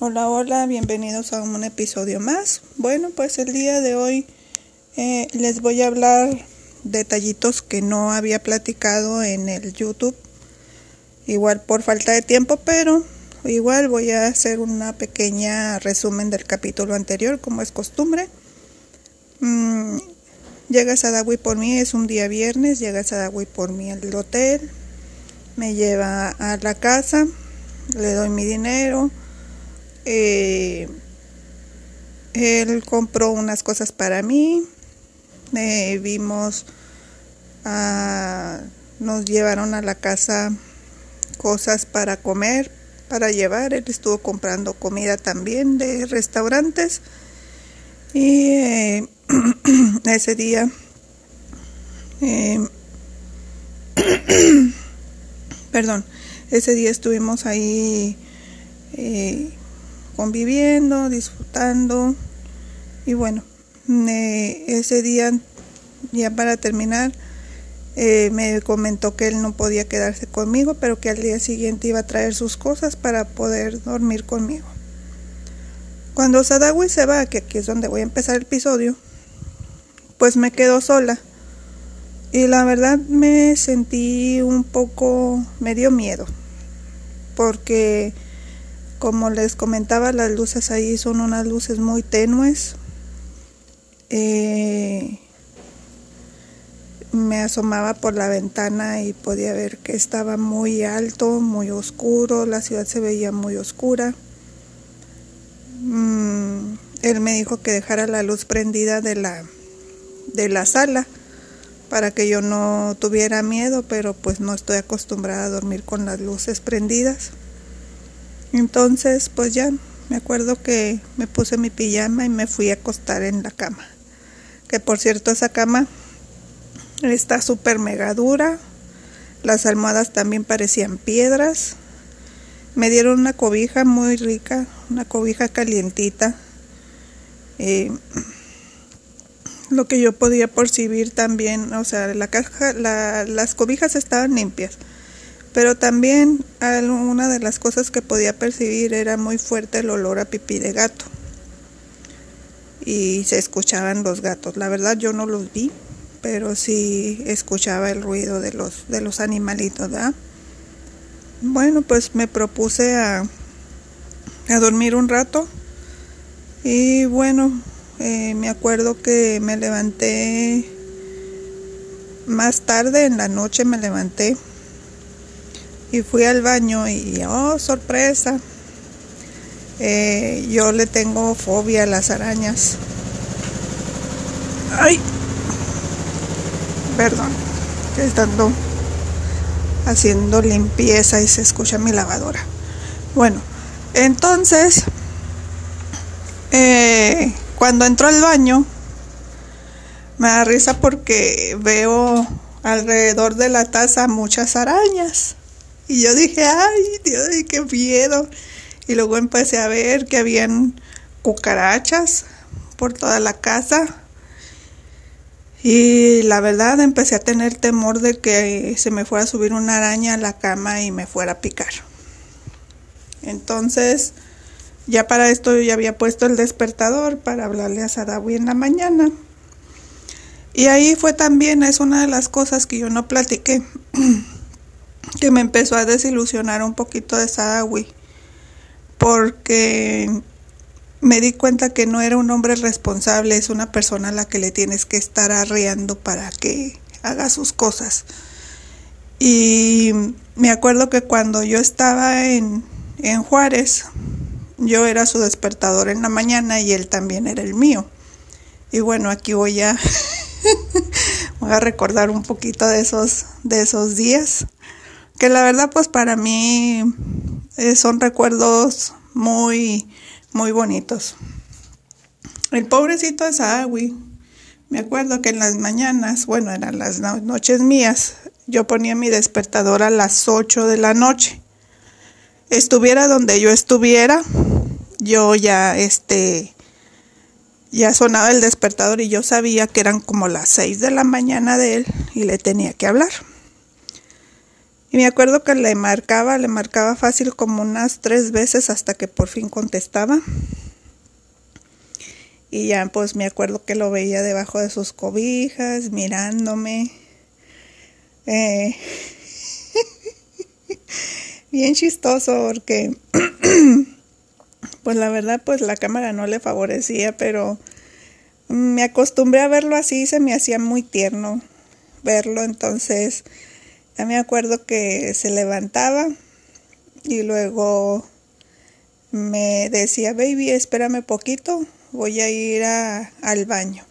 Hola, hola, bienvenidos a un episodio más. Bueno, pues el día de hoy eh, les voy a hablar detallitos que no había platicado en el YouTube. Igual por falta de tiempo, pero igual voy a hacer una pequeña resumen del capítulo anterior, como es costumbre. Mm, llega Sadawi por mí, es un día viernes, llega Sadawi por mí al hotel, me lleva a la casa, le doy mi dinero eh, él compró unas cosas para mí. Eh, vimos, nos llevaron a la casa cosas para comer, para llevar. Él estuvo comprando comida también de restaurantes. Y eh, ese día, perdón, ese día estuvimos ahí conviviendo, disfrutando. Y bueno, ese día, ya para terminar, eh, me comentó que él no podía quedarse conmigo, pero que al día siguiente iba a traer sus cosas para poder dormir conmigo. Cuando Sadawi se va, que aquí es donde voy a empezar el episodio, pues me quedo sola. Y la verdad me sentí un poco, me dio miedo, porque como les comentaba, las luces ahí son unas luces muy tenues. Eh, me asomaba por la ventana y podía ver que estaba muy alto, muy oscuro, la ciudad se veía muy oscura. Mm, él me dijo que dejara la luz prendida de la, de la sala para que yo no tuviera miedo, pero pues no estoy acostumbrada a dormir con las luces prendidas. Entonces, pues ya me acuerdo que me puse mi pijama y me fui a acostar en la cama. Que por cierto, esa cama está súper mega dura. Las almohadas también parecían piedras. Me dieron una cobija muy rica, una cobija calientita. Eh, lo que yo podía percibir también, o sea, la caja, las cobijas estaban limpias pero también una de las cosas que podía percibir era muy fuerte el olor a pipí de gato. Y se escuchaban los gatos. La verdad yo no los vi, pero sí escuchaba el ruido de los, de los animalitos, ¿verdad? Bueno, pues me propuse a, a dormir un rato. Y bueno, eh, me acuerdo que me levanté más tarde en la noche, me levanté y fui al baño y, oh, sorpresa, eh, yo le tengo fobia a las arañas. Ay, perdón, estando haciendo limpieza y se escucha mi lavadora. Bueno, entonces, eh, cuando entro al baño, me da risa porque veo alrededor de la taza muchas arañas. Y yo dije, ay, Dios, qué miedo. Y luego empecé a ver que habían cucarachas por toda la casa. Y la verdad empecé a tener temor de que se me fuera a subir una araña a la cama y me fuera a picar. Entonces, ya para esto yo ya había puesto el despertador para hablarle a Sadawi en la mañana. Y ahí fue también, es una de las cosas que yo no platiqué. que me empezó a desilusionar un poquito de Sadawi porque me di cuenta que no era un hombre responsable, es una persona a la que le tienes que estar arreando para que haga sus cosas. Y me acuerdo que cuando yo estaba en, en Juárez, yo era su despertador en la mañana y él también era el mío. Y bueno, aquí voy a, voy a recordar un poquito de esos, de esos días que la verdad pues para mí eh, son recuerdos muy, muy bonitos. El pobrecito de Saawi, me acuerdo que en las mañanas, bueno, eran las noches mías, yo ponía mi despertador a las 8 de la noche. Estuviera donde yo estuviera, yo ya, este, ya sonaba el despertador y yo sabía que eran como las 6 de la mañana de él y le tenía que hablar. Y me acuerdo que le marcaba, le marcaba fácil como unas tres veces hasta que por fin contestaba. Y ya pues me acuerdo que lo veía debajo de sus cobijas, mirándome. Eh, bien chistoso porque pues la verdad pues la cámara no le favorecía, pero me acostumbré a verlo así, se me hacía muy tierno verlo, entonces ya me acuerdo que se levantaba y luego me decía, baby, espérame poquito, voy a ir al baño.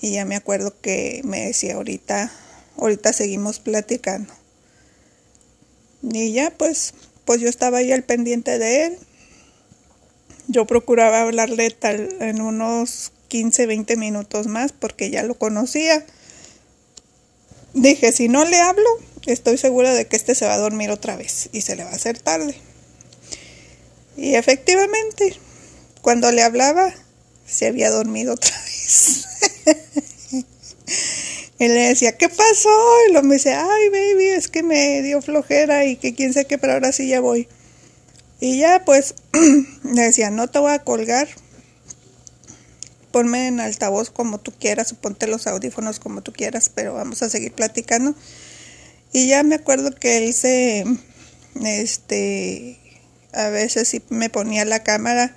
Y ya me acuerdo que me decía, ahorita, ahorita seguimos platicando. Y ya pues, pues yo estaba ahí al pendiente de él. Yo procuraba hablarle tal en unos 15, 20 minutos más porque ya lo conocía. Dije, si no le hablo, estoy segura de que este se va a dormir otra vez y se le va a hacer tarde. Y efectivamente, cuando le hablaba, se había dormido otra vez. Él le decía, ¿qué pasó? Y lo me dice, ay, baby, es que me dio flojera y que quién sé qué, pero ahora sí ya voy. Y ya, pues, le decía, no te voy a colgar, ponme en altavoz como tú quieras o ponte los audífonos como tú quieras, pero vamos a seguir platicando. Y ya me acuerdo que él se, este, a veces sí me ponía la cámara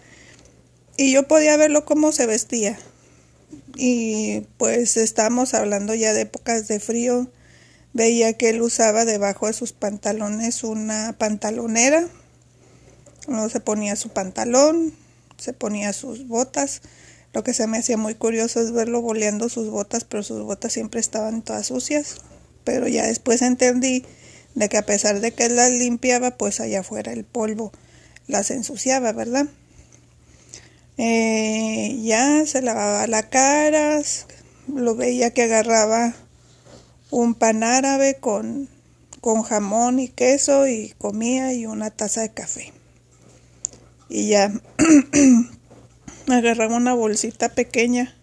y yo podía verlo cómo se vestía. Y pues estábamos hablando ya de épocas de frío. Veía que él usaba debajo de sus pantalones una pantalonera. Luego se ponía su pantalón, se ponía sus botas lo que se me hacía muy curioso es verlo boleando sus botas, pero sus botas siempre estaban todas sucias. Pero ya después entendí de que a pesar de que él las limpiaba, pues allá afuera el polvo las ensuciaba, ¿verdad? Eh, ya se lavaba la cara, lo veía que agarraba un pan árabe con, con jamón y queso y comía y una taza de café. Y ya agarraba una bolsita pequeña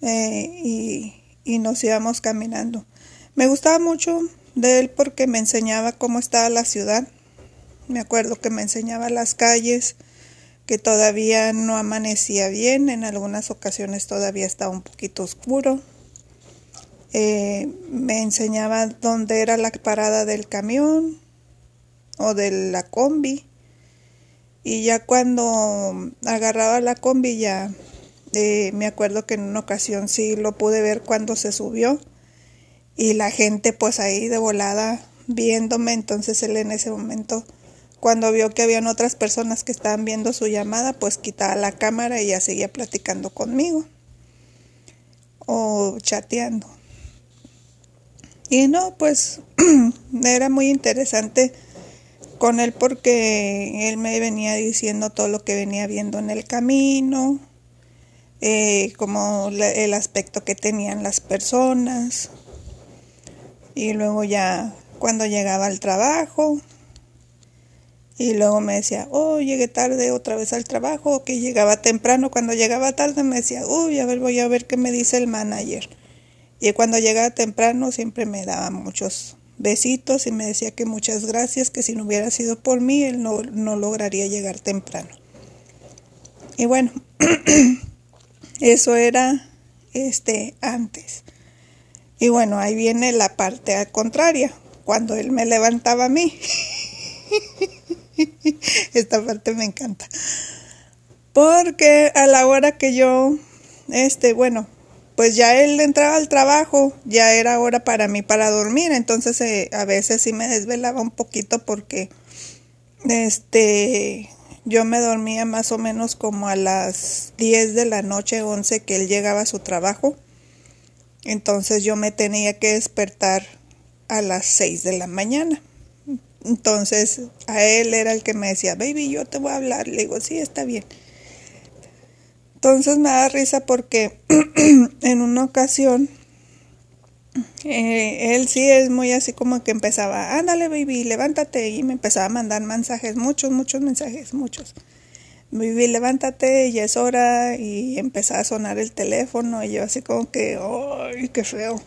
eh, y, y nos íbamos caminando. Me gustaba mucho de él porque me enseñaba cómo estaba la ciudad. Me acuerdo que me enseñaba las calles, que todavía no amanecía bien, en algunas ocasiones todavía estaba un poquito oscuro. Eh, me enseñaba dónde era la parada del camión o de la combi. Y ya cuando agarraba la combi ya eh, me acuerdo que en una ocasión sí lo pude ver cuando se subió y la gente pues ahí de volada viéndome, entonces él en ese momento cuando vio que habían otras personas que estaban viendo su llamada, pues quitaba la cámara y ya seguía platicando conmigo o chateando. Y no, pues era muy interesante con él porque él me venía diciendo todo lo que venía viendo en el camino, eh, como el aspecto que tenían las personas. Y luego ya cuando llegaba al trabajo, y luego me decía, oh, llegué tarde otra vez al trabajo, que llegaba temprano. Cuando llegaba tarde me decía, uy, a ver, voy a ver qué me dice el manager. Y cuando llegaba temprano siempre me daba muchos besitos y me decía que muchas gracias, que si no hubiera sido por mí, él no, no lograría llegar temprano. Y bueno, eso era este antes. Y bueno, ahí viene la parte contraria, cuando él me levantaba a mí. Esta parte me encanta. Porque a la hora que yo, este, bueno, pues ya él entraba al trabajo, ya era hora para mí para dormir, entonces eh, a veces sí me desvelaba un poquito porque este yo me dormía más o menos como a las 10 de la noche, 11 que él llegaba a su trabajo. Entonces yo me tenía que despertar a las 6 de la mañana. Entonces a él era el que me decía, baby, yo te voy a hablar. Le digo, sí, está bien. Entonces me da risa porque en una ocasión eh, él sí es muy así como que empezaba, ándale baby, levántate y me empezaba a mandar mensajes, muchos, muchos mensajes, muchos. Baby, levántate, ya es hora y empezaba a sonar el teléfono y yo así como que, ¡ay, qué feo!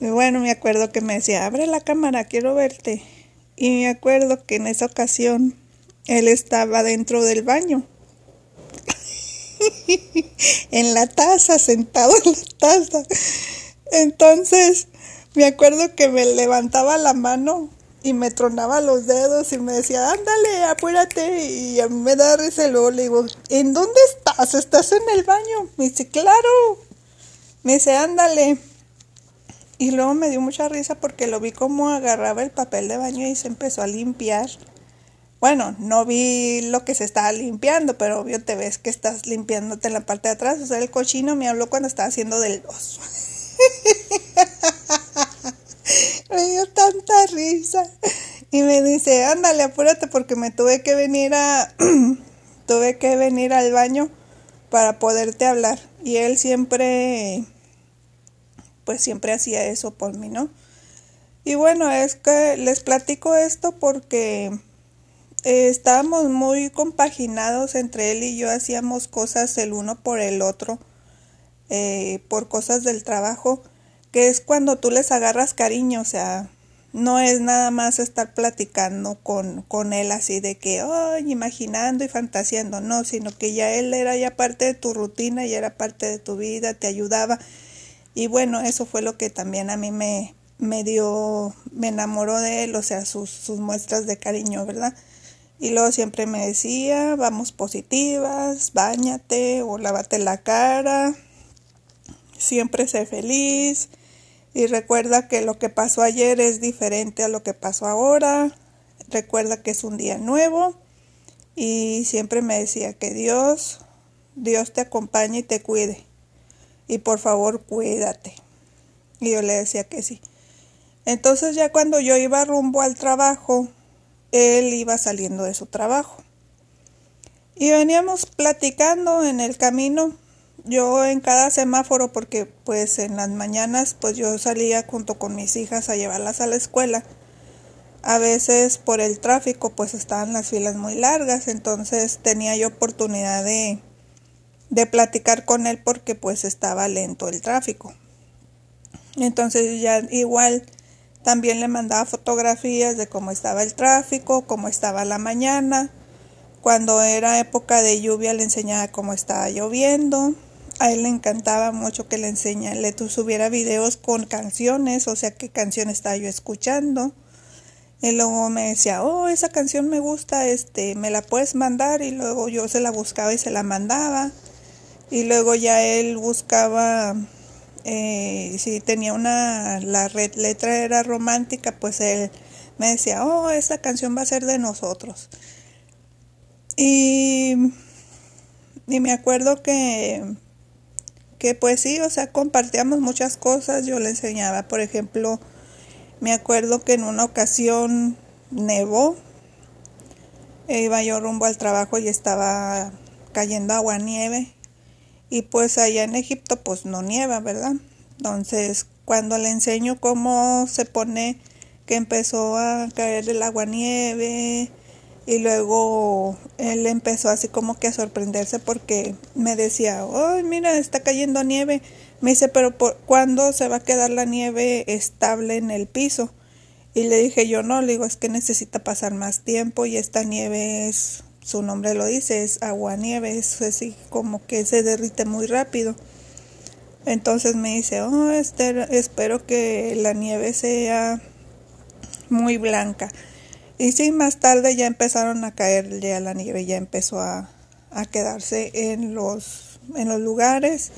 Y bueno, me acuerdo que me decía, abre la cámara, quiero verte. Y me acuerdo que en esa ocasión él estaba dentro del baño. en la taza, sentado en la taza. Entonces, me acuerdo que me levantaba la mano y me tronaba los dedos y me decía, ándale, apúrate. Y a mí me da risa luego le digo, ¿en dónde estás? ¿Estás en el baño? Me dice, claro. Me dice, ándale. Y luego me dio mucha risa porque lo vi como agarraba el papel de baño y se empezó a limpiar. Bueno, no vi lo que se estaba limpiando, pero obvio te ves que estás limpiándote en la parte de atrás. O sea, el cochino me habló cuando estaba haciendo del oso. me dio tanta risa. Y me dice, ándale, apúrate porque me tuve que venir a... tuve que venir al baño para poderte hablar. Y él siempre pues siempre hacía eso por mí, ¿no? Y bueno, es que les platico esto porque eh, estábamos muy compaginados entre él y yo, hacíamos cosas el uno por el otro, eh, por cosas del trabajo, que es cuando tú les agarras cariño, o sea, no es nada más estar platicando con, con él así de que, ay, imaginando y fantaseando, no, sino que ya él era ya parte de tu rutina y era parte de tu vida, te ayudaba y bueno, eso fue lo que también a mí me, me dio, me enamoró de él, o sea, sus, sus muestras de cariño, ¿verdad? Y luego siempre me decía, vamos positivas, bañate o lávate la cara, siempre sé feliz y recuerda que lo que pasó ayer es diferente a lo que pasó ahora, recuerda que es un día nuevo y siempre me decía que Dios, Dios te acompañe y te cuide y por favor cuídate. Y yo le decía que sí. Entonces ya cuando yo iba rumbo al trabajo, él iba saliendo de su trabajo. Y veníamos platicando en el camino, yo en cada semáforo, porque pues en las mañanas pues yo salía junto con mis hijas a llevarlas a la escuela. A veces por el tráfico pues estaban las filas muy largas, entonces tenía yo oportunidad de, de platicar con él porque pues estaba lento el tráfico. Entonces ya igual también le mandaba fotografías de cómo estaba el tráfico, cómo estaba la mañana. Cuando era época de lluvia le enseñaba cómo estaba lloviendo. A él le encantaba mucho que le enseñara, le subiera videos con canciones, o sea, qué canción estaba yo escuchando. Y luego me decía, oh, esa canción me gusta, este, me la puedes mandar. Y luego yo se la buscaba y se la mandaba y luego ya él buscaba eh, si tenía una la red, letra era romántica pues él me decía oh esta canción va a ser de nosotros y, y me acuerdo que que pues sí o sea compartíamos muchas cosas. Yo le enseñaba por ejemplo me acuerdo que en una ocasión nevó iba yo rumbo al trabajo y estaba cayendo agua nieve y pues allá en Egipto pues no nieva, ¿verdad? Entonces cuando le enseño cómo se pone que empezó a caer el agua nieve y luego él empezó así como que a sorprenderse porque me decía, ¡ay, mira, está cayendo nieve! Me dice, pero ¿por ¿cuándo se va a quedar la nieve estable en el piso? Y le dije yo, no, le digo, es que necesita pasar más tiempo y esta nieve es su nombre lo dice, es agua nieve, es así como que se derrite muy rápido. Entonces me dice, oh, Esther, espero que la nieve sea muy blanca. Y sí, más tarde ya empezaron a caer ya la nieve, ya empezó a, quedarse en los, en los lugares.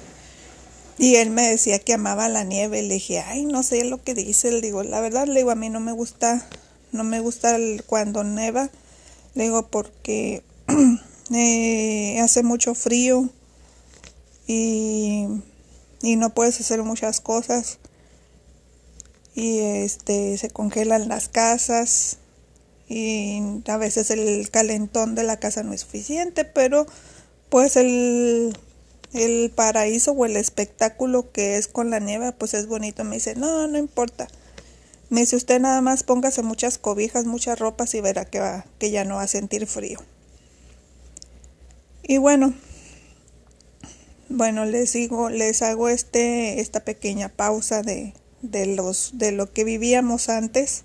Y él me decía que amaba la nieve. Le dije, ay, no sé lo que dice. Le digo, la verdad, le digo, a mí no me gusta, no me gusta cuando neva le digo porque eh, hace mucho frío y, y no puedes hacer muchas cosas y este se congelan las casas y a veces el calentón de la casa no es suficiente, pero pues el, el paraíso o el espectáculo que es con la nieve pues es bonito. Me dice, no, no importa. Me dice usted nada más póngase muchas cobijas, muchas ropas y verá que, va, que ya no va a sentir frío. Y bueno, bueno, les digo, les hago este, esta pequeña pausa de, de los de lo que vivíamos antes.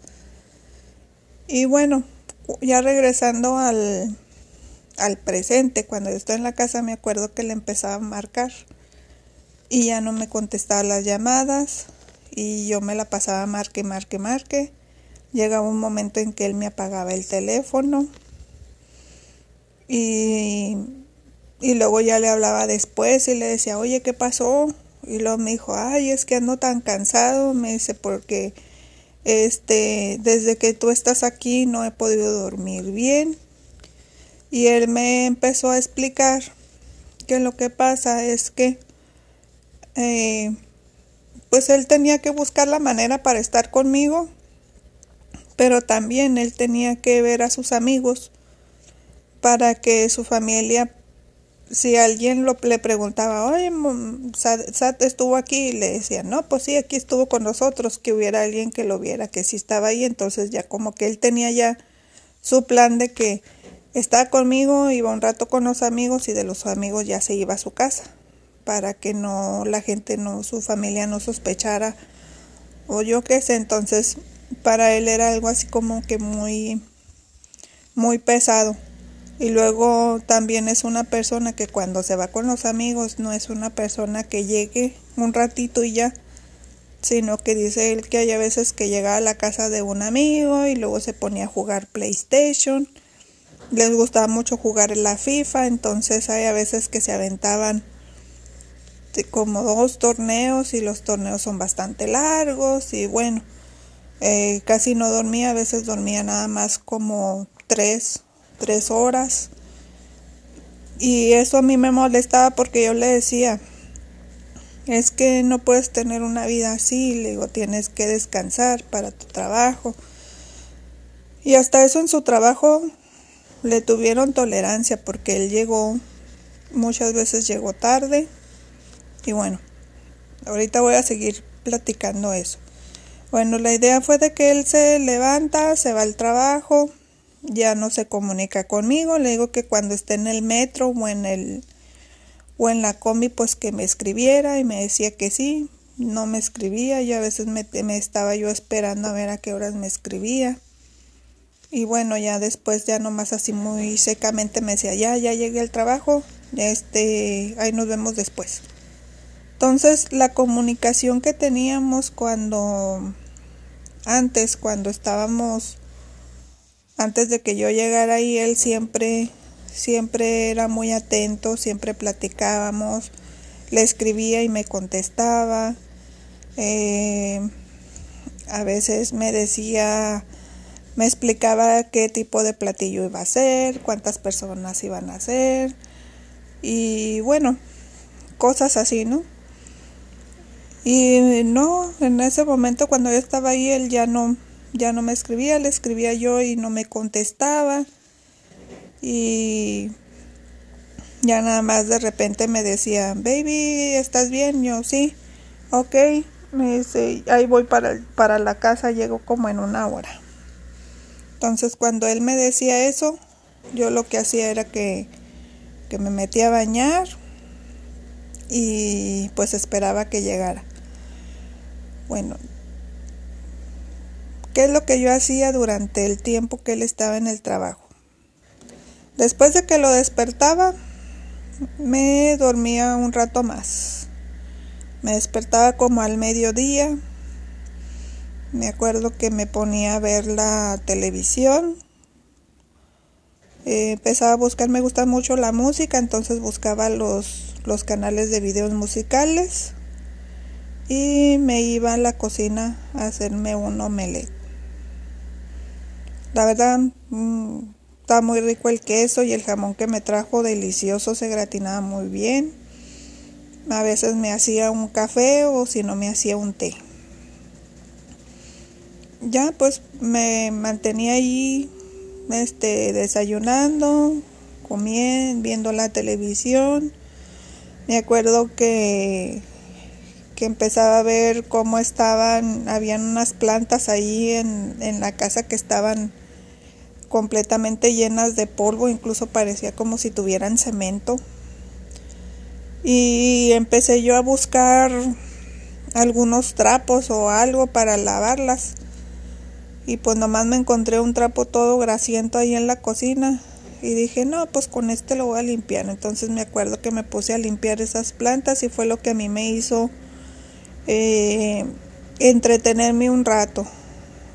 Y bueno, ya regresando al al presente, cuando yo estaba en la casa me acuerdo que le empezaba a marcar y ya no me contestaba las llamadas y yo me la pasaba marque, marque, marque. Llegaba un momento en que él me apagaba el teléfono y, y luego ya le hablaba después y le decía, oye, ¿qué pasó? Y luego me dijo, ay, es que ando tan cansado, me dice, porque este, desde que tú estás aquí no he podido dormir bien. Y él me empezó a explicar que lo que pasa es que eh, pues él tenía que buscar la manera para estar conmigo, pero también él tenía que ver a sus amigos para que su familia, si alguien lo, le preguntaba, oye, Sat estuvo aquí, y le decía, no, pues sí, aquí estuvo con nosotros, que hubiera alguien que lo viera, que sí estaba ahí, entonces ya como que él tenía ya su plan de que estaba conmigo, iba un rato con los amigos y de los amigos ya se iba a su casa para que no la gente no su familia no sospechara o yo qué sé. Entonces para él era algo así como que muy muy pesado. Y luego también es una persona que cuando se va con los amigos no es una persona que llegue un ratito y ya sino que dice él que hay a veces que llegaba a la casa de un amigo y luego se ponía a jugar PlayStation. Les gustaba mucho jugar en la FIFA entonces hay a veces que se aventaban como dos torneos y los torneos son bastante largos y bueno, eh, casi no dormía, a veces dormía nada más como tres, tres horas. Y eso a mí me molestaba porque yo le decía, es que no puedes tener una vida así, le digo, tienes que descansar para tu trabajo. Y hasta eso en su trabajo le tuvieron tolerancia porque él llegó, muchas veces llegó tarde y bueno, ahorita voy a seguir platicando eso. Bueno, la idea fue de que él se levanta, se va al trabajo, ya no se comunica conmigo, le digo que cuando esté en el metro o en el o en la combi pues que me escribiera y me decía que sí, no me escribía, y a veces me, me estaba yo esperando a ver a qué horas me escribía. Y bueno, ya después ya nomás así muy secamente me decía, ya, ya llegué al trabajo, este, ahí nos vemos después. Entonces la comunicación que teníamos cuando antes, cuando estábamos, antes de que yo llegara ahí, él siempre, siempre era muy atento, siempre platicábamos, le escribía y me contestaba. Eh, a veces me decía, me explicaba qué tipo de platillo iba a ser, cuántas personas iban a ser y bueno, cosas así, ¿no? Y no, en ese momento cuando yo estaba ahí, él ya no, ya no me escribía, le escribía yo y no me contestaba. Y ya nada más de repente me decía, baby, ¿estás bien? Yo sí, ok. Me dice, ahí voy para, para la casa, llego como en una hora. Entonces cuando él me decía eso, yo lo que hacía era que, que me metía a bañar y pues esperaba que llegara. Bueno, ¿qué es lo que yo hacía durante el tiempo que él estaba en el trabajo? Después de que lo despertaba, me dormía un rato más. Me despertaba como al mediodía. Me acuerdo que me ponía a ver la televisión. Eh, empezaba a buscar, me gusta mucho la música, entonces buscaba los, los canales de videos musicales y me iba a la cocina a hacerme un omelette. La verdad, mm, está muy rico el queso y el jamón que me trajo, delicioso, se gratinaba muy bien. A veces me hacía un café o si no me hacía un té. Ya pues me mantenía ahí este desayunando, comiendo, viendo la televisión. Me acuerdo que que empezaba a ver cómo estaban, habían unas plantas ahí en, en la casa que estaban completamente llenas de polvo, incluso parecía como si tuvieran cemento. Y empecé yo a buscar algunos trapos o algo para lavarlas. Y pues nomás me encontré un trapo todo grasiento ahí en la cocina. Y dije, no, pues con este lo voy a limpiar. Entonces me acuerdo que me puse a limpiar esas plantas y fue lo que a mí me hizo eh, entretenerme un rato.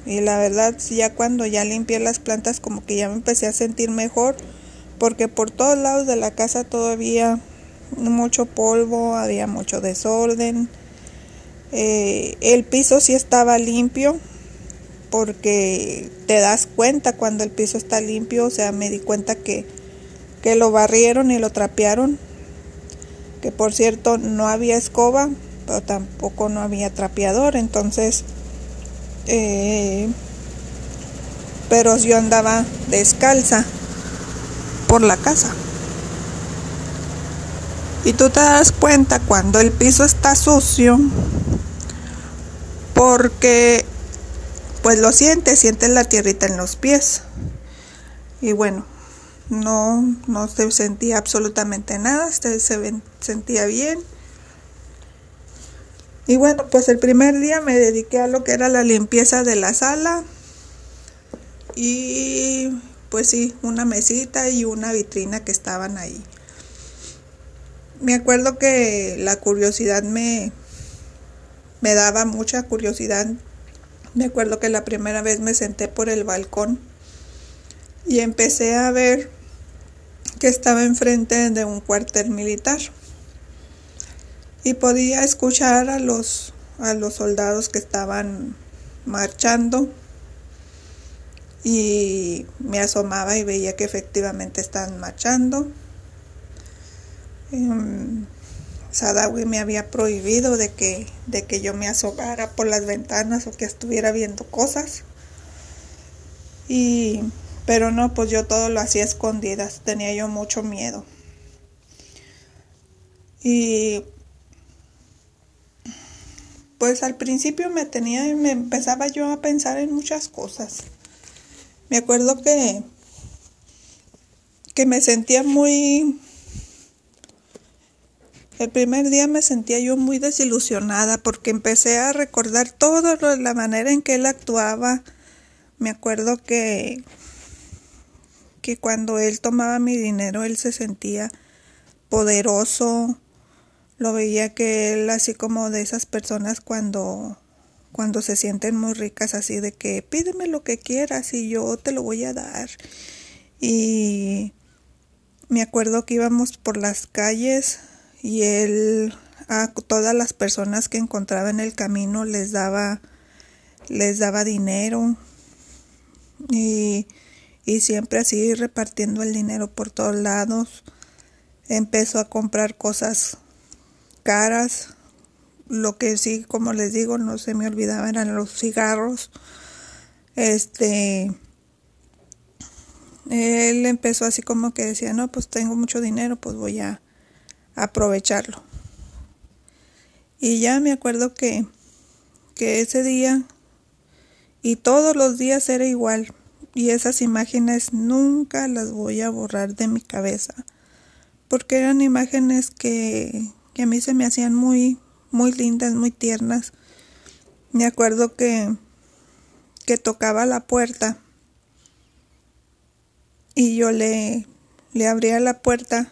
Y la verdad, ya cuando ya limpié las plantas, como que ya me empecé a sentir mejor, porque por todos lados de la casa todavía mucho polvo, había mucho desorden. Eh, el piso sí estaba limpio, porque te das cuenta cuando el piso está limpio, o sea, me di cuenta que, que lo barrieron y lo trapearon, que por cierto no había escoba, tampoco no había trapeador, entonces eh, pero yo andaba descalza por la casa. Y tú te das cuenta cuando el piso está sucio porque pues lo sientes, sientes la tierrita en los pies. Y bueno, no, no se sentía absolutamente nada, se sentía bien. Y bueno, pues el primer día me dediqué a lo que era la limpieza de la sala. Y pues sí, una mesita y una vitrina que estaban ahí. Me acuerdo que la curiosidad me, me daba mucha curiosidad. Me acuerdo que la primera vez me senté por el balcón y empecé a ver que estaba enfrente de un cuartel militar y podía escuchar a los a los soldados que estaban marchando y me asomaba y veía que efectivamente estaban marchando. Um, Sadawi me había prohibido de que, de que yo me asomara por las ventanas o que estuviera viendo cosas. Y, pero no, pues yo todo lo hacía escondidas, tenía yo mucho miedo. Y pues al principio me tenía, me empezaba yo a pensar en muchas cosas. Me acuerdo que, que me sentía muy, el primer día me sentía yo muy desilusionada porque empecé a recordar todo lo, la manera en que él actuaba. Me acuerdo que, que cuando él tomaba mi dinero él se sentía poderoso, lo veía que él así como de esas personas cuando cuando se sienten muy ricas así de que pídeme lo que quieras y yo te lo voy a dar y me acuerdo que íbamos por las calles y él a todas las personas que encontraba en el camino les daba les daba dinero. Y, y siempre así repartiendo el dinero por todos lados. Empezó a comprar cosas caras. Lo que sí, como les digo, no se me olvidaba eran los cigarros. Este, él empezó así como que decía, no, pues tengo mucho dinero, pues voy a aprovecharlo. Y ya me acuerdo que, que ese día y todos los días era igual. Y esas imágenes nunca las voy a borrar de mi cabeza. Porque eran imágenes que, que a mí se me hacían muy, muy lindas, muy tiernas. Me acuerdo que, que tocaba la puerta y yo le, le abría la puerta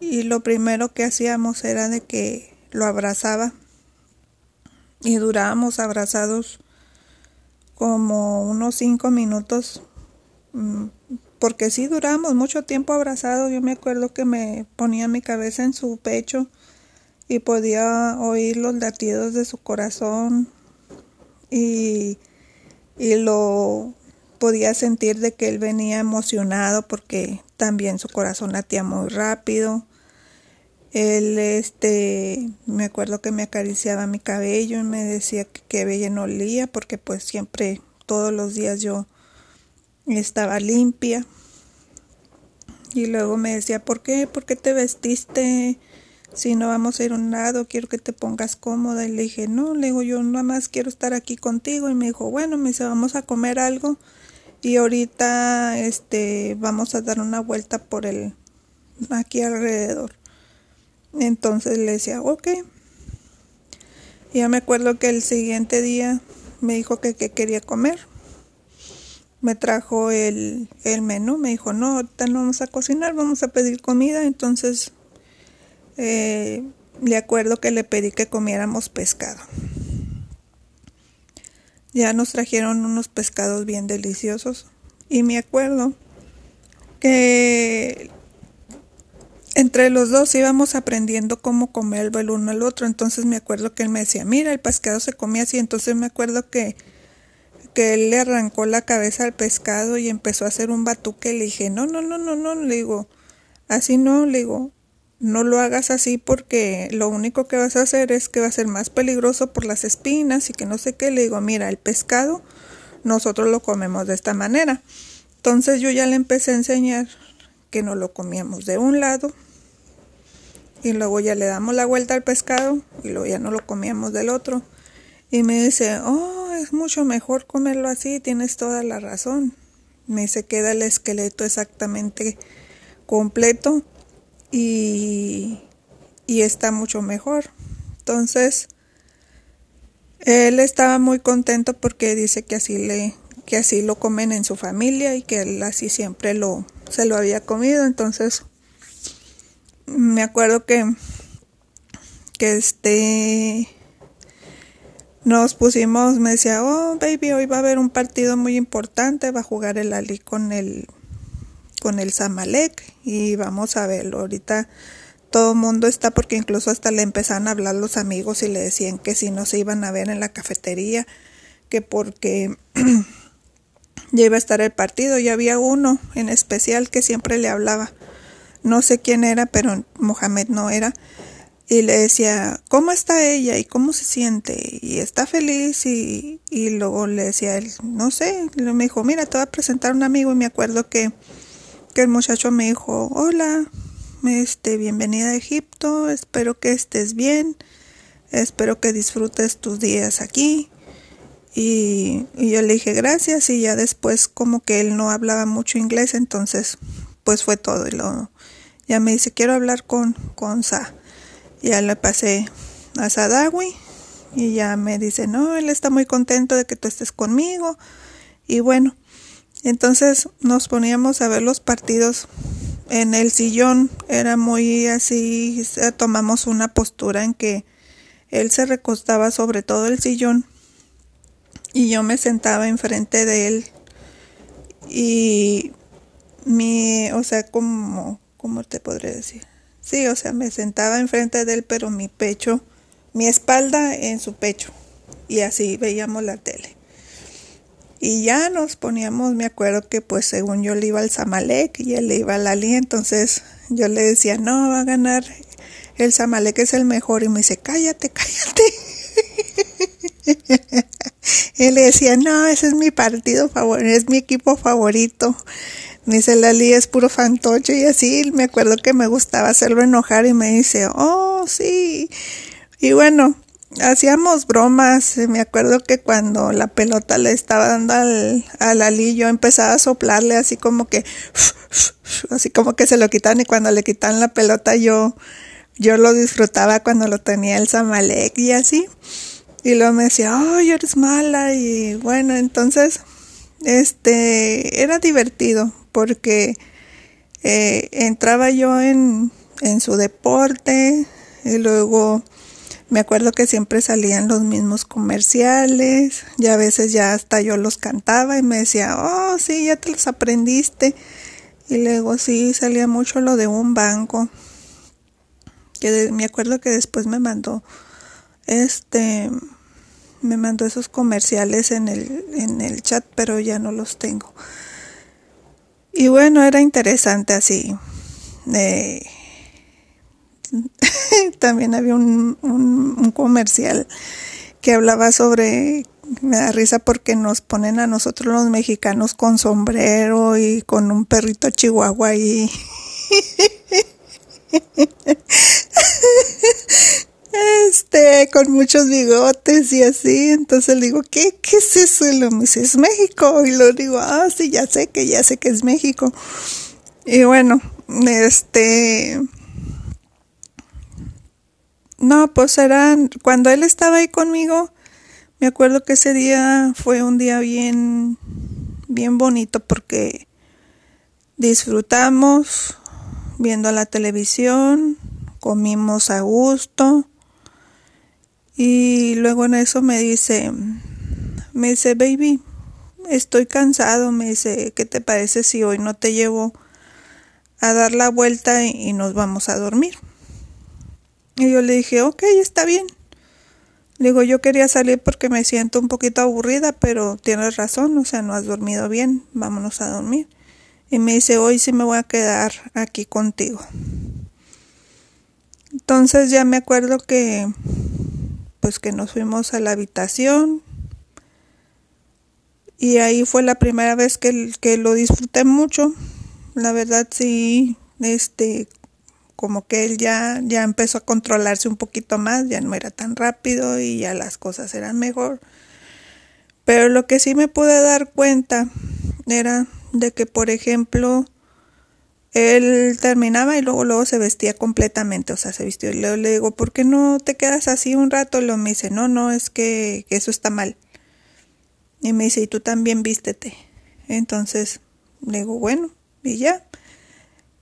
y lo primero que hacíamos era de que lo abrazaba y durábamos abrazados como unos cinco minutos mm, porque sí duramos mucho tiempo abrazados. Yo me acuerdo que me ponía mi cabeza en su pecho y podía oír los latidos de su corazón y, y lo podía sentir de que él venía emocionado porque también su corazón latía muy rápido. Él, este, me acuerdo que me acariciaba mi cabello y me decía que bella no olía porque pues siempre, todos los días yo estaba limpia. Y luego me decía, ¿por qué? ¿Por qué te vestiste? Si no vamos a ir a un lado, quiero que te pongas cómoda. Y le dije, no, le digo, yo nada más quiero estar aquí contigo. Y me dijo, bueno, me dice, vamos a comer algo. Y ahorita, este, vamos a dar una vuelta por el, aquí alrededor. Entonces le decía, ok. Ya me acuerdo que el siguiente día me dijo que, quería comer. Me trajo el, el menú, me dijo, no, ahorita no vamos a cocinar, vamos a pedir comida. Entonces, eh, le acuerdo que le pedí que comiéramos pescado. Ya nos trajeron unos pescados bien deliciosos. Y me acuerdo que entre los dos íbamos aprendiendo cómo comer el uno al otro. Entonces me acuerdo que él me decía, mira, el pescado se comía así. Entonces me acuerdo que, que él le arrancó la cabeza al pescado y empezó a hacer un batuque. Le dije, no, no, no, no, no. Le digo, así no. Le digo, no lo hagas así porque lo único que vas a hacer es que va a ser más peligroso por las espinas y que no sé qué. Le digo, mira, el pescado nosotros lo comemos de esta manera. Entonces yo ya le empecé a enseñar que no lo comíamos de un lado y luego ya le damos la vuelta al pescado y luego ya no lo comíamos del otro. Y me dice, oh, es mucho mejor comerlo así, tienes toda la razón. Me dice, queda el esqueleto exactamente completo y, y está mucho mejor. Entonces, él estaba muy contento porque dice que así le que así lo comen en su familia y que él así siempre lo se lo había comido, entonces me acuerdo que que este nos pusimos, me decía, "Oh, baby, hoy va a haber un partido muy importante, va a jugar el Ali con el con el Zamalek y vamos a verlo. Ahorita todo el mundo está porque incluso hasta le empezaron a hablar los amigos y le decían que si no se iban a ver en la cafetería, que porque ya iba a estar el partido y había uno en especial que siempre le hablaba. No sé quién era, pero Mohamed no era. Y le decía, ¿cómo está ella? ¿Y cómo se siente? Y está feliz. Y, y luego le decía él, no sé. Y me dijo, mira, te voy a presentar un amigo. Y me acuerdo que que el muchacho me dijo, hola, este, bienvenida a Egipto, espero que estés bien, espero que disfrutes tus días aquí. Y, yo le dije gracias y ya después como que él no hablaba mucho inglés, entonces pues fue todo. Y lo, ya me dice, quiero hablar con, con Sa. Ya le pasé a Sadawi y ya me dice, no, él está muy contento de que tú estés conmigo. Y bueno, entonces nos poníamos a ver los partidos en el sillón. Era muy así, tomamos una postura en que él se recostaba sobre todo el sillón y yo me sentaba enfrente de él y mi, o sea, como, ¿cómo te podré decir? Sí, o sea, me sentaba enfrente de él, pero mi pecho, mi espalda en su pecho y así veíamos la tele. Y ya nos poníamos, me acuerdo que pues según yo le iba al Zamalek y él le iba al Ali, entonces yo le decía, no, va a ganar el Zamalek es el mejor. Y me dice, cállate, cállate. él le decía, no, ese es mi partido favorito, es mi equipo favorito. Me dice, Lali es puro fantoche y así, me acuerdo que me gustaba hacerlo enojar y me dice, oh, sí. Y bueno, hacíamos bromas. Me acuerdo que cuando la pelota le estaba dando al, al Ali, yo empezaba a soplarle así como que, así como que se lo quitan y cuando le quitan la pelota yo, yo lo disfrutaba cuando lo tenía el Zamalek y así. Y luego me decía, oh, eres mala. Y bueno, entonces, este, era divertido porque eh, entraba yo en, en su deporte y luego me acuerdo que siempre salían los mismos comerciales, y a veces ya hasta yo los cantaba y me decía, oh, sí, ya te los aprendiste. Y luego sí, salía mucho lo de un banco, que me acuerdo que después me mandó, este, me mandó esos comerciales en el, en el chat, pero ya no los tengo. Y bueno, era interesante así. Eh, también había un, un, comercial que hablaba sobre me da risa porque nos ponen a nosotros los mexicanos con sombrero y con un perrito chihuahua y este con muchos bigotes y así. Entonces le digo ¿qué, qué es eso? y lo me dice es México y lo digo ah sí ya sé que ya sé que es México y bueno este No, pues eran, cuando él estaba ahí conmigo, me acuerdo que ese día fue un día bien, bien bonito porque disfrutamos viendo la televisión, comimos a gusto y luego en eso me dice, me dice, baby, estoy cansado, me dice, ¿qué te parece si hoy no te llevo a dar la vuelta y nos vamos a dormir? Y yo le dije, ok, está bien. Le digo, yo quería salir porque me siento un poquito aburrida, pero tienes razón, o sea, no has dormido bien, vámonos a dormir. Y me dice, hoy sí me voy a quedar aquí contigo. Entonces ya me acuerdo que, pues que nos fuimos a la habitación, y ahí fue la primera vez que, que lo disfruté mucho. La verdad sí, este, como que él ya, ya empezó a controlarse un poquito más, ya no era tan rápido y ya las cosas eran mejor. Pero lo que sí me pude dar cuenta era de que, por ejemplo, él terminaba y luego luego se vestía completamente, o sea, se vistió. Y luego le digo, ¿por qué no te quedas así un rato? Y luego me dice, no, no, es que eso está mal. Y me dice, y tú también vístete. Entonces le digo, bueno, y ya.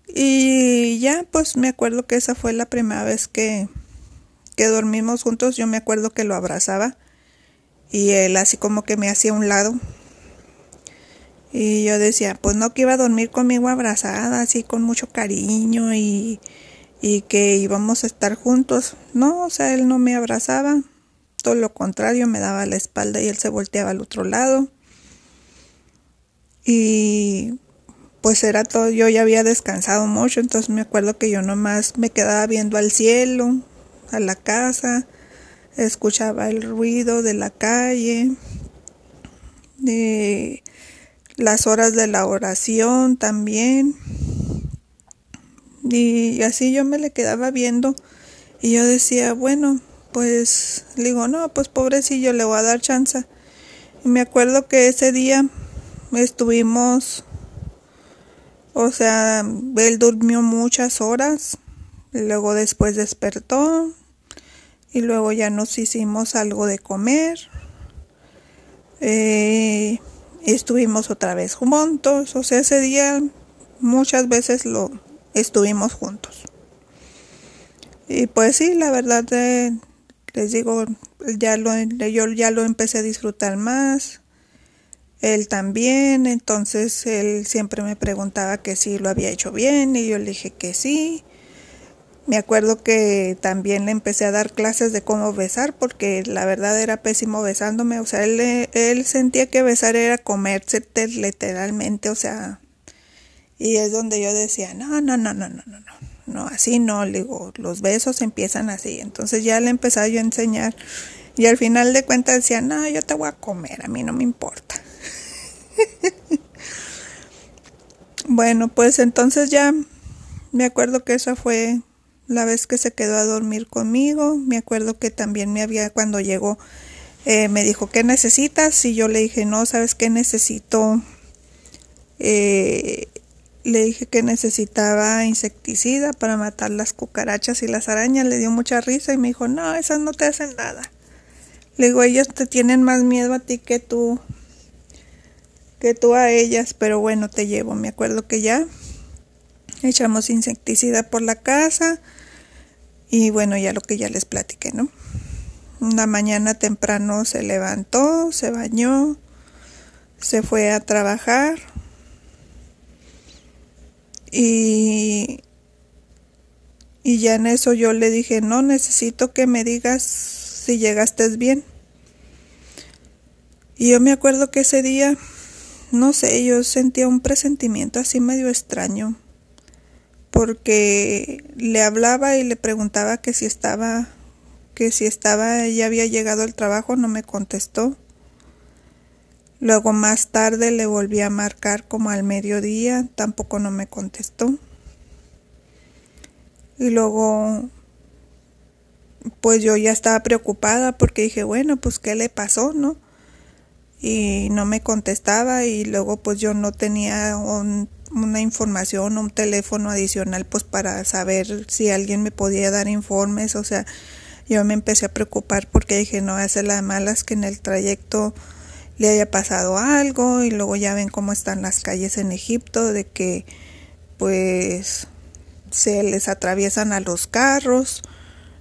Y ya, pues me acuerdo que esa fue la primera vez que, que dormimos juntos. Yo me acuerdo que lo abrazaba y él así como que me hacía un lado. Y yo decía, pues no que iba a dormir conmigo abrazada, así con mucho cariño y, y que íbamos a estar juntos. No, o sea, él no me abrazaba, todo lo contrario, me daba la espalda y él se volteaba al otro lado. Y pues era todo, yo ya había descansado mucho, entonces me acuerdo que yo nomás me quedaba viendo al cielo, a la casa, escuchaba el ruido de la calle, de las horas de la oración también. Y así yo me le quedaba viendo y yo decía, bueno, pues le digo, no, pues pobrecillo, le voy a dar chance. Y me acuerdo que ese día estuvimos, o sea, él durmió muchas horas, luego después despertó, y luego ya nos hicimos algo de comer. Eh, estuvimos otra vez juntos, o sea, ese día muchas veces lo estuvimos juntos. Y pues sí, la verdad, eh, les digo, ya lo, yo ya lo empecé a disfrutar más, él también, entonces él siempre me preguntaba que si lo había hecho bien y yo le dije que sí. Me acuerdo que también le empecé a dar clases de cómo besar porque la verdad era pésimo besándome, o sea, él, él sentía que besar era comerse literalmente, o sea, y es donde yo decía, no, no, no, no, no, no, no no, así no, le digo, los besos empiezan así. Entonces ya le empezaba yo a enseñar y al final de cuentas decía, no, yo te voy a comer, a mí no me importa. bueno, pues entonces ya me acuerdo que esa fue la vez que se quedó a dormir conmigo. Me acuerdo que también me había, cuando llegó, eh, me dijo, ¿qué necesitas? Y yo le dije, no, ¿sabes qué necesito? Eh, le dije que necesitaba insecticida para matar las cucarachas y las arañas. Le dio mucha risa y me dijo, no, esas no te hacen nada. Le digo, ellas te tienen más miedo a ti que tú, que tú a ellas, pero bueno, te llevo. Me acuerdo que ya echamos insecticida por la casa y bueno, ya lo que ya les platiqué, ¿no? Una mañana temprano se levantó, se bañó, se fue a trabajar y, y ya en eso yo le dije, no, necesito que me digas si llegaste bien. Y yo me acuerdo que ese día, no sé, yo sentía un presentimiento así medio extraño, porque le hablaba y le preguntaba que si estaba, que si estaba, ya había llegado el trabajo, no me contestó. Luego más tarde le volví a marcar como al mediodía, tampoco no me contestó. Y luego pues yo ya estaba preocupada porque dije, bueno, pues qué le pasó, ¿no? Y no me contestaba y luego pues yo no tenía una información, un teléfono adicional pues para saber si alguien me podía dar informes, o sea, yo me empecé a preocupar porque dije, no, hace las malas que en el trayecto le haya pasado algo y luego ya ven cómo están las calles en Egipto, de que pues se les atraviesan a los carros.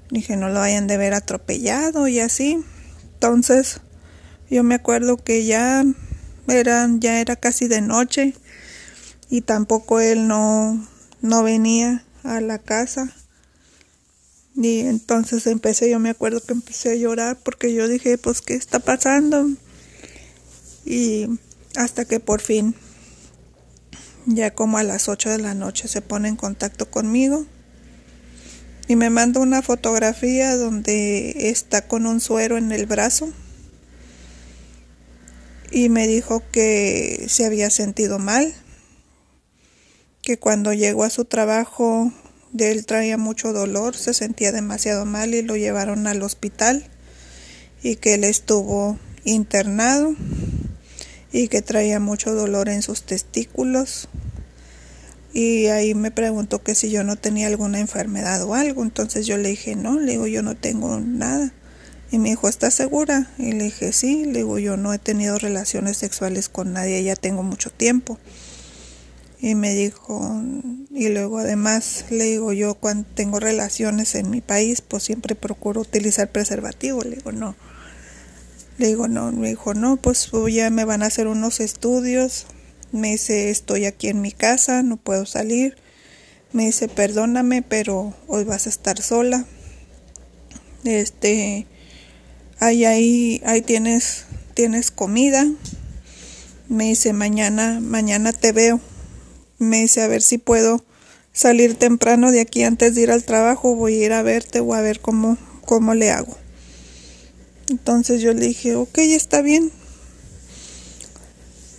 Dije, no lo hayan de ver atropellado y así. Entonces, yo me acuerdo que ya eran, ya era casi de noche y tampoco él no, no venía a la casa. Y entonces empecé, yo me acuerdo que empecé a llorar porque yo dije, pues, ¿qué está pasando? Y hasta que por fin, ya como a las 8 de la noche, se pone en contacto conmigo y me manda una fotografía donde está con un suero en el brazo y me dijo que se había sentido mal, que cuando llegó a su trabajo de él traía mucho dolor, se sentía demasiado mal y lo llevaron al hospital y que él estuvo internado y que traía mucho dolor en sus testículos. Y ahí me preguntó que si yo no tenía alguna enfermedad o algo. Entonces yo le dije, no, le digo, yo no tengo nada. Y me dijo, ¿estás segura? Y le dije, sí, le digo, yo no he tenido relaciones sexuales con nadie, ya tengo mucho tiempo. Y me dijo, y luego además le digo, yo cuando tengo relaciones en mi país, pues siempre procuro utilizar preservativo. Le digo, no. Le digo, no, me dijo, no, pues ya me van a hacer unos estudios. Me dice, estoy aquí en mi casa, no puedo salir. Me dice, perdóname, pero hoy vas a estar sola. Este, ahí, ahí, ahí tienes, tienes comida. Me dice, mañana, mañana te veo. Me dice, a ver si puedo salir temprano de aquí antes de ir al trabajo. Voy a ir a verte o a ver cómo, cómo le hago. Entonces yo le dije, ok, está bien.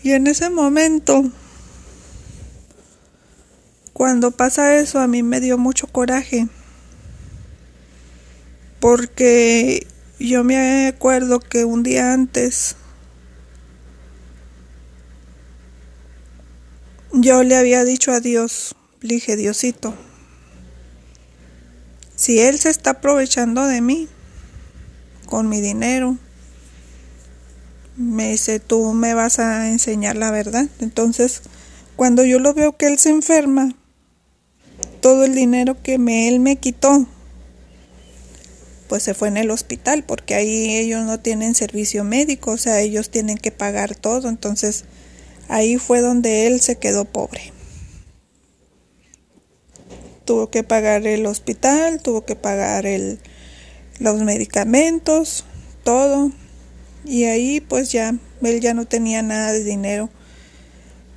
Y en ese momento, cuando pasa eso, a mí me dio mucho coraje. Porque yo me acuerdo que un día antes yo le había dicho a Dios, le dije, Diosito, si Él se está aprovechando de mí, con mi dinero. Me dice, tú me vas a enseñar la verdad. Entonces, cuando yo lo veo que él se enferma, todo el dinero que me, él me quitó, pues se fue en el hospital, porque ahí ellos no tienen servicio médico, o sea, ellos tienen que pagar todo. Entonces, ahí fue donde él se quedó pobre. Tuvo que pagar el hospital, tuvo que pagar el, los medicamentos, todo. Y ahí pues ya, él ya no tenía nada de dinero.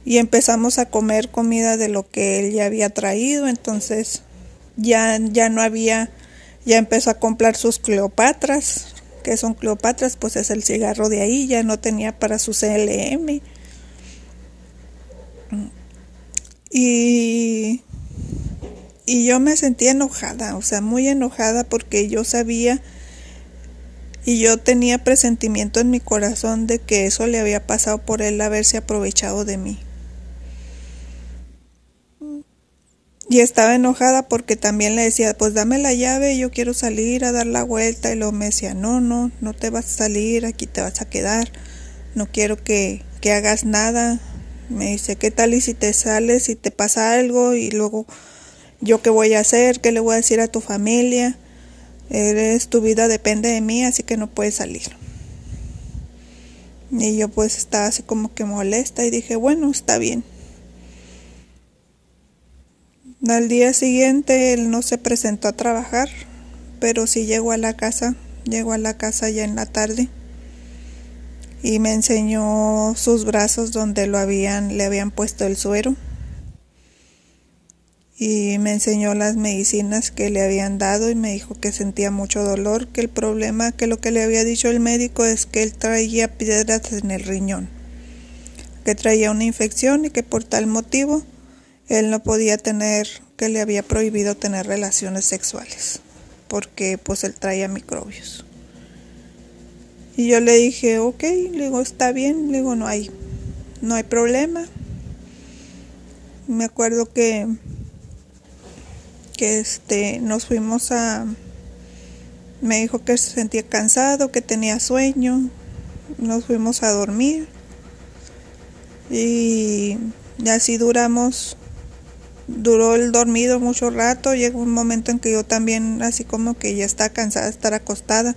Y empezamos a comer comida de lo que él ya había traído, entonces ya, ya no había, ya empezó a comprar sus Cleopatras, que son Cleopatras, pues es el cigarro de ahí, ya no tenía para su CLM. Y y yo me sentía enojada, o sea, muy enojada porque yo sabía y yo tenía presentimiento en mi corazón de que eso le había pasado por él haberse aprovechado de mí. Y estaba enojada porque también le decía, pues dame la llave, yo quiero salir a dar la vuelta. Y luego me decía, no, no, no te vas a salir, aquí te vas a quedar, no quiero que, que hagas nada. Me dice, ¿qué tal y si te sales, y te pasa algo y luego yo qué voy a hacer, qué le voy a decir a tu familia, eres tu vida depende de mí, así que no puedes salir. Y yo pues estaba así como que molesta y dije, bueno, está bien. Al día siguiente él no se presentó a trabajar, pero sí llegó a la casa, llegó a la casa ya en la tarde y me enseñó sus brazos donde lo habían le habían puesto el suero y me enseñó las medicinas que le habían dado y me dijo que sentía mucho dolor, que el problema, que lo que le había dicho el médico es que él traía piedras en el riñón, que traía una infección y que por tal motivo él no podía tener, que le había prohibido tener relaciones sexuales, porque pues él traía microbios. Y yo le dije, ok, le digo, está bien, le digo, no hay, no hay problema. Me acuerdo que que este nos fuimos a Me dijo que se sentía cansado, que tenía sueño. Nos fuimos a dormir. Y así duramos duró el dormido mucho rato, llegó un momento en que yo también así como que ya estaba cansada estar acostada,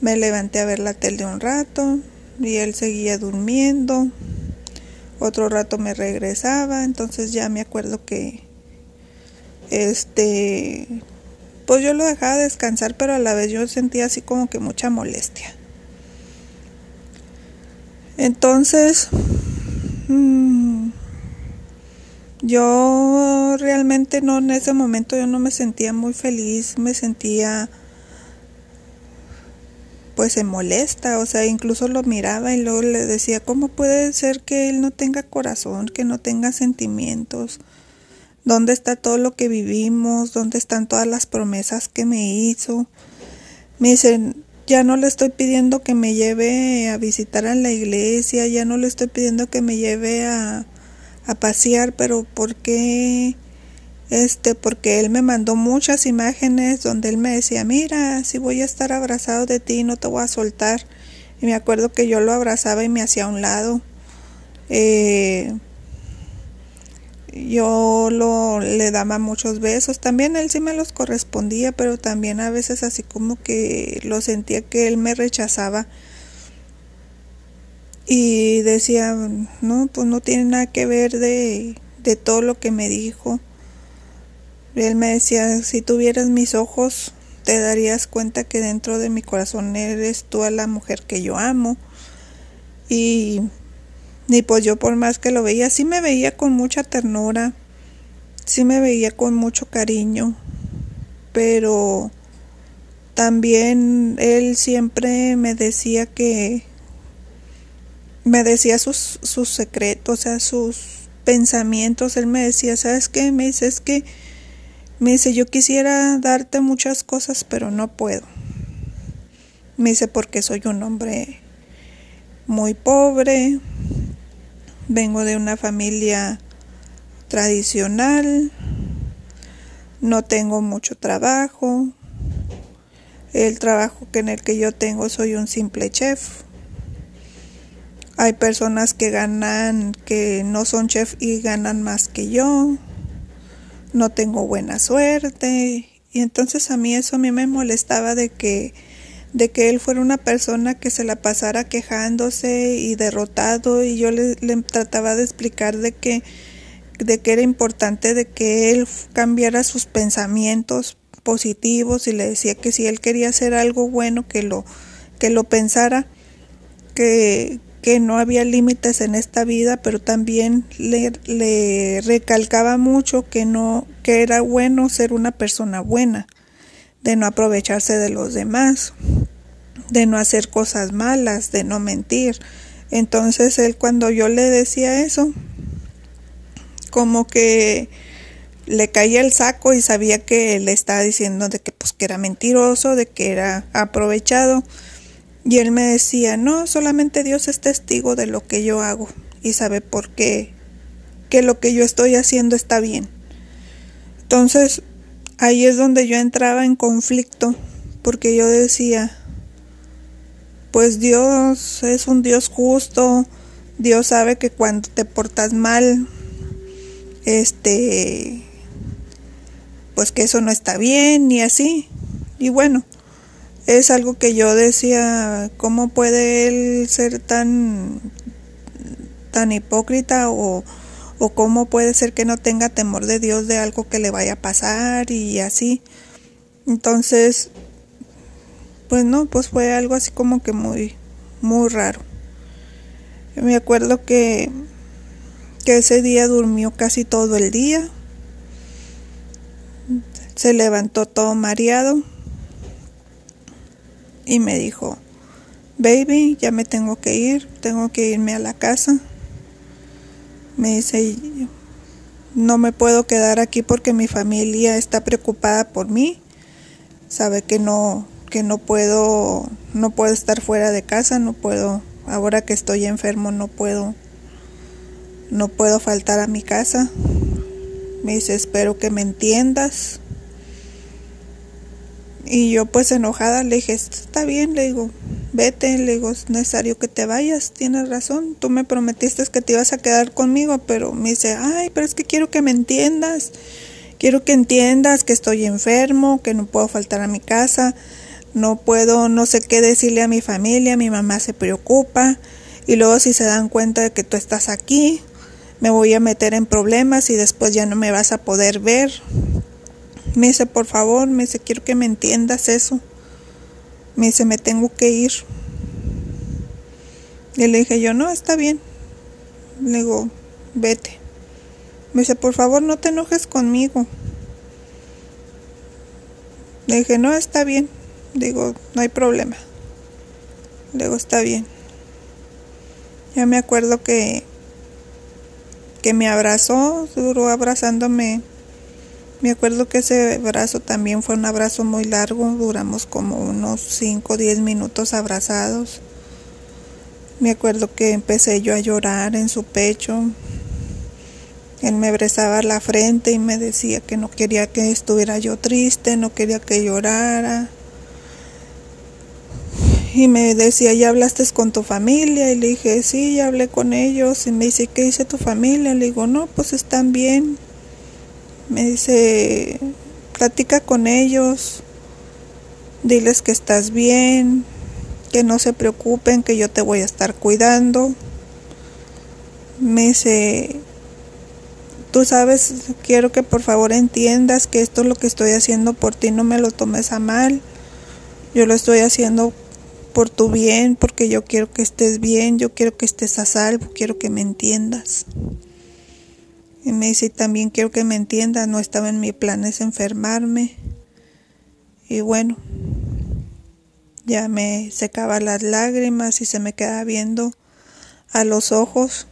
me levanté a ver la tele un rato y él seguía durmiendo, otro rato me regresaba, entonces ya me acuerdo que este pues yo lo dejaba descansar, pero a la vez yo sentía así como que mucha molestia. Entonces, mmm, yo realmente no, en ese momento yo no me sentía muy feliz, me sentía pues se molesta, o sea, incluso lo miraba y luego le decía, ¿cómo puede ser que él no tenga corazón, que no tenga sentimientos? ¿Dónde está todo lo que vivimos? ¿Dónde están todas las promesas que me hizo? Me dicen, ya no le estoy pidiendo que me lleve a visitar a la iglesia, ya no le estoy pidiendo que me lleve a, a pasear, pero ¿por qué? Este, porque él me mandó muchas imágenes donde él me decía, mira, si voy a estar abrazado de ti, no te voy a soltar. Y me acuerdo que yo lo abrazaba y me hacía a un lado. Eh, yo lo, le daba muchos besos. También él sí me los correspondía, pero también a veces así como que lo sentía que él me rechazaba y decía, no, pues no tiene nada que ver de, de todo lo que me dijo. Él me decía, si tuvieras mis ojos, te darías cuenta que dentro de mi corazón eres tú a la mujer que yo amo. Y, ni pues yo por más que lo veía, sí me veía con mucha ternura, sí me veía con mucho cariño, pero también él siempre me decía que me decía sus, sus secretos, o sea, sus pensamientos. Él me decía, ¿sabes qué? Me dice, es que, me dice, yo quisiera darte muchas cosas, pero no puedo. Me dice, porque soy un hombre muy pobre, vengo de una familia tradicional, no tengo mucho trabajo, el trabajo que en el que yo tengo soy un simple chef hay personas que ganan, que no son chef y ganan más que yo. No tengo buena suerte. Y entonces a mí eso a mí me molestaba de que de que él fuera una persona que se la pasara quejándose y derrotado y yo le, le, trataba de explicar de que de que era importante de que él cambiara sus pensamientos positivos y le decía que si él quería hacer algo bueno que lo que lo pensara que, que no había límites en esta vida, pero también le, le, recalcaba mucho que no que era bueno ser una persona buena, de no aprovecharse de los demás, de no hacer cosas malas, de no mentir. Entonces él cuando yo le decía eso, como que le caía el saco y sabía que le estaba diciendo de que pues que era mentiroso, de que era aprovechado y él me decía, no, solamente Dios es testigo de lo que yo hago y sabe por qué, que lo que yo estoy haciendo está bien. Entonces, ahí es donde yo entraba en conflicto, porque yo decía, pues Dios es un Dios justo, Dios sabe que cuando te portas mal, este, pues que eso no está bien, ni así. Y bueno, es algo que yo decía, ¿cómo puede él ser tan, tan hipócrita o, o cómo puede ser que no tenga temor de Dios de algo que le vaya a pasar y así? Entonces, pues no, pues fue algo así como que muy, muy raro. Me acuerdo que, que ese día durmió casi todo el día. Se levantó todo mareado y me dijo, baby, ya me tengo que ir, tengo que irme a la casa. Me dice, no me puedo quedar aquí porque mi familia está preocupada por mí. Sabe que no que no puedo no puedo estar fuera de casa, no puedo ahora que estoy enfermo no puedo no puedo faltar a mi casa. Me dice, "Espero que me entiendas." Y yo pues enojada le dije, está bien, le digo, vete, le digo, es necesario que te vayas, tienes razón, tú me prometiste que te ibas a quedar conmigo, pero me dice, ay, pero es que quiero que me entiendas, quiero que entiendas que estoy enfermo, que no puedo faltar a mi casa, no puedo, no sé qué decirle a mi familia, mi mamá se preocupa, y luego si se dan cuenta de que tú estás aquí, me voy a meter en problemas y después ya no me vas a poder ver. Me dice, por favor, me dice, quiero que me entiendas eso. Me dice, me tengo que ir. Y le dije yo, no, está bien. Le digo, vete. Me dice, por favor, no te enojes conmigo. Le dije, no, está bien. Digo, no hay problema. Le digo, está bien. Ya me acuerdo que que me abrazó, duró abrazándome. Me acuerdo que ese abrazo también fue un abrazo muy largo, duramos como unos 5 o 10 minutos abrazados. Me acuerdo que empecé yo a llorar en su pecho. Él me besaba la frente y me decía que no quería que estuviera yo triste, no quería que llorara y me decía, ¿ya hablaste con tu familia? Y le dije, sí, ya hablé con ellos. Y me dice, ¿qué dice tu familia? Le digo, no, pues están bien. Me dice, platica con ellos, diles que estás bien, que no se preocupen, que yo te voy a estar cuidando. Me dice, tú sabes, quiero que por favor entiendas que esto es lo que estoy haciendo por ti, no me lo tomes a mal. Yo lo estoy haciendo por tu bien, porque yo quiero que estés bien, yo quiero que estés a salvo, quiero que me entiendas. Y me dice, también quiero que me entiendas, no estaba en mis planes enfermarme. Y bueno, ya me secaba las lágrimas y se me quedaba viendo a los ojos.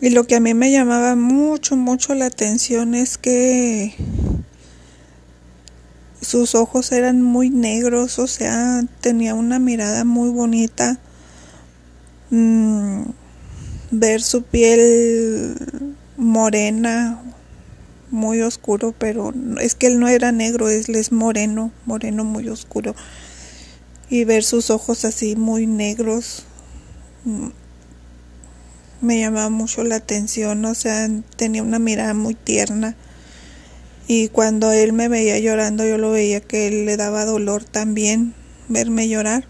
Y lo que a mí me llamaba mucho, mucho la atención es que sus ojos eran muy negros, o sea, tenía una mirada muy bonita. Mm, ver su piel morena, muy oscuro, pero es que él no era negro, él es moreno, moreno muy oscuro. Y ver sus ojos así muy negros mm, me llamaba mucho la atención, o sea, tenía una mirada muy tierna. Y cuando él me veía llorando, yo lo veía que él le daba dolor también verme llorar.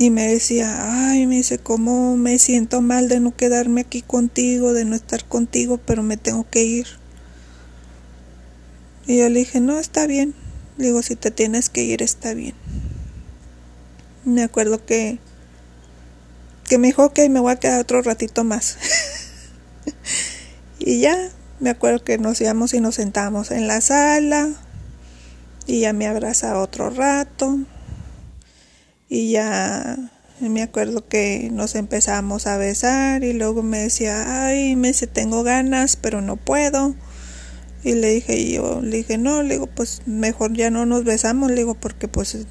Y me decía, ay, me dice, ¿cómo me siento mal de no quedarme aquí contigo, de no estar contigo, pero me tengo que ir? Y yo le dije, no, está bien. Digo, si te tienes que ir, está bien. Me acuerdo que, que me dijo, ok, me voy a quedar otro ratito más. y ya, me acuerdo que nos íbamos y nos sentábamos en la sala y ya me abraza otro rato y ya me acuerdo que nos empezamos a besar y luego me decía, ay, me dice, tengo ganas, pero no puedo. Y le dije yo, le dije, no, le digo, pues mejor ya no nos besamos, le digo, porque pues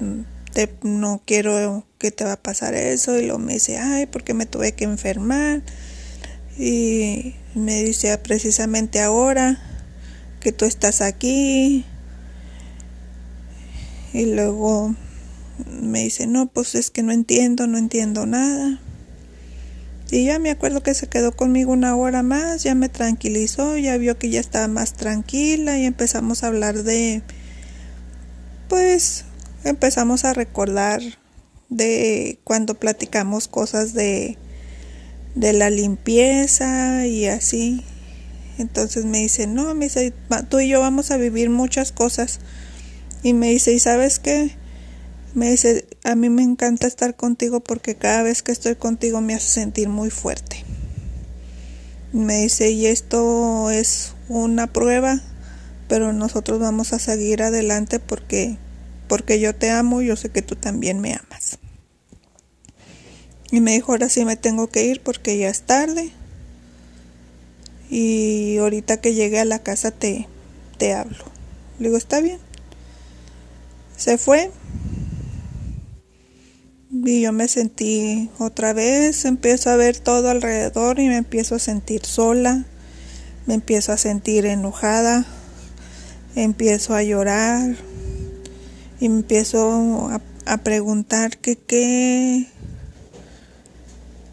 te, no quiero que te va a pasar eso. Y luego me dice, ay, porque me tuve que enfermar. Y me dice precisamente ahora que tú estás aquí. Y luego me dice, no, pues es que no entiendo, no entiendo nada. Y ya me acuerdo que se quedó conmigo una hora más, ya me tranquilizó, ya vio que ya estaba más tranquila y empezamos a hablar de, pues empezamos a recordar de cuando platicamos cosas de de la limpieza y así. Entonces me dice, no, me dice, tú y yo vamos a vivir muchas cosas. Y me dice, ¿y sabes qué? Me dice, a mí me encanta estar contigo porque cada vez que estoy contigo me hace sentir muy fuerte. Me dice, y esto es una prueba, pero nosotros vamos a seguir adelante porque, porque yo te amo y yo sé que tú también me amas. Y me dijo, ahora sí me tengo que ir porque ya es tarde. Y ahorita que llegue a la casa te, te hablo. Le digo, está bien. Se fue. Y yo me sentí otra vez, empiezo a ver todo alrededor y me empiezo a sentir sola, me empiezo a sentir enojada, empiezo a llorar y me empiezo a, preguntar que qué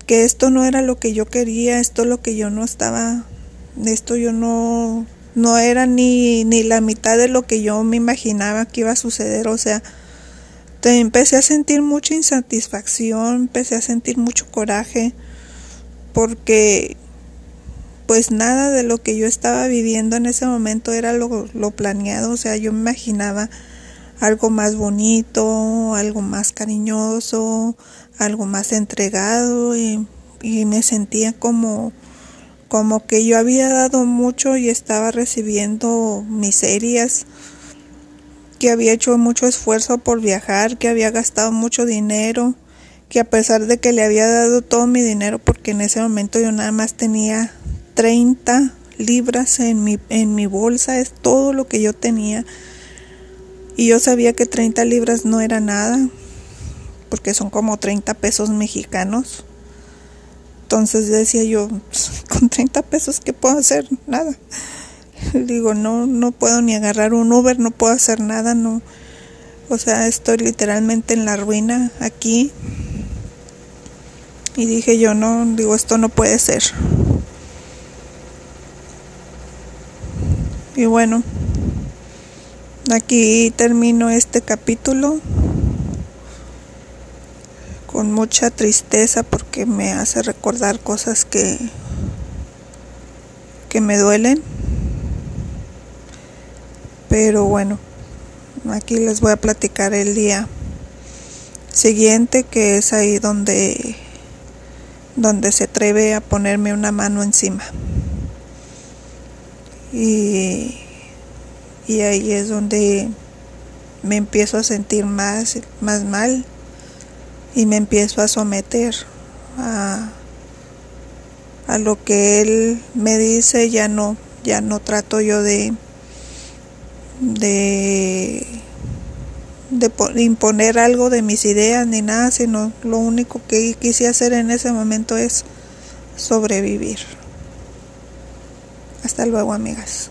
que esto no era lo que yo quería, esto lo que yo no estaba, esto yo no, no era ni, ni la mitad de lo que yo me imaginaba que iba a suceder, o sea, empecé a sentir mucha insatisfacción, empecé a sentir mucho coraje, porque pues nada de lo que yo estaba viviendo en ese momento era lo, lo planeado, o sea, yo me imaginaba algo más bonito, algo más cariñoso, algo más entregado y, y, me sentía como como que yo había dado mucho y estaba recibiendo miserias, que había hecho mucho esfuerzo por viajar, que había gastado mucho dinero, que a pesar de que le había dado todo mi dinero, porque en ese momento yo nada más tenía 30 libras en mi, en mi bolsa, es todo lo que yo tenía y yo sabía que 30 libras no era nada, porque son como 30 pesos mexicanos. Entonces decía yo, con 30 pesos, ¿qué puedo hacer? Nada. Digo, no, no puedo ni agarrar un Uber, no puedo hacer nada, no. O sea, estoy literalmente en la ruina aquí. Y dije yo, no, digo, esto no puede ser. Y bueno, Aquí termino este capítulo con mucha tristeza porque me hace recordar cosas que que me duelen. Pero bueno, aquí les voy a platicar el día siguiente que es ahí donde donde se atreve a ponerme una mano encima. Y y ahí es donde me empiezo a sentir más, más mal y me empiezo a someter a, a lo que él me dice, ya no, ya no trato yo de, de, de imponer algo de mis ideas ni nada, sino lo único que quise hacer en ese momento es sobrevivir. Hasta luego, amigas.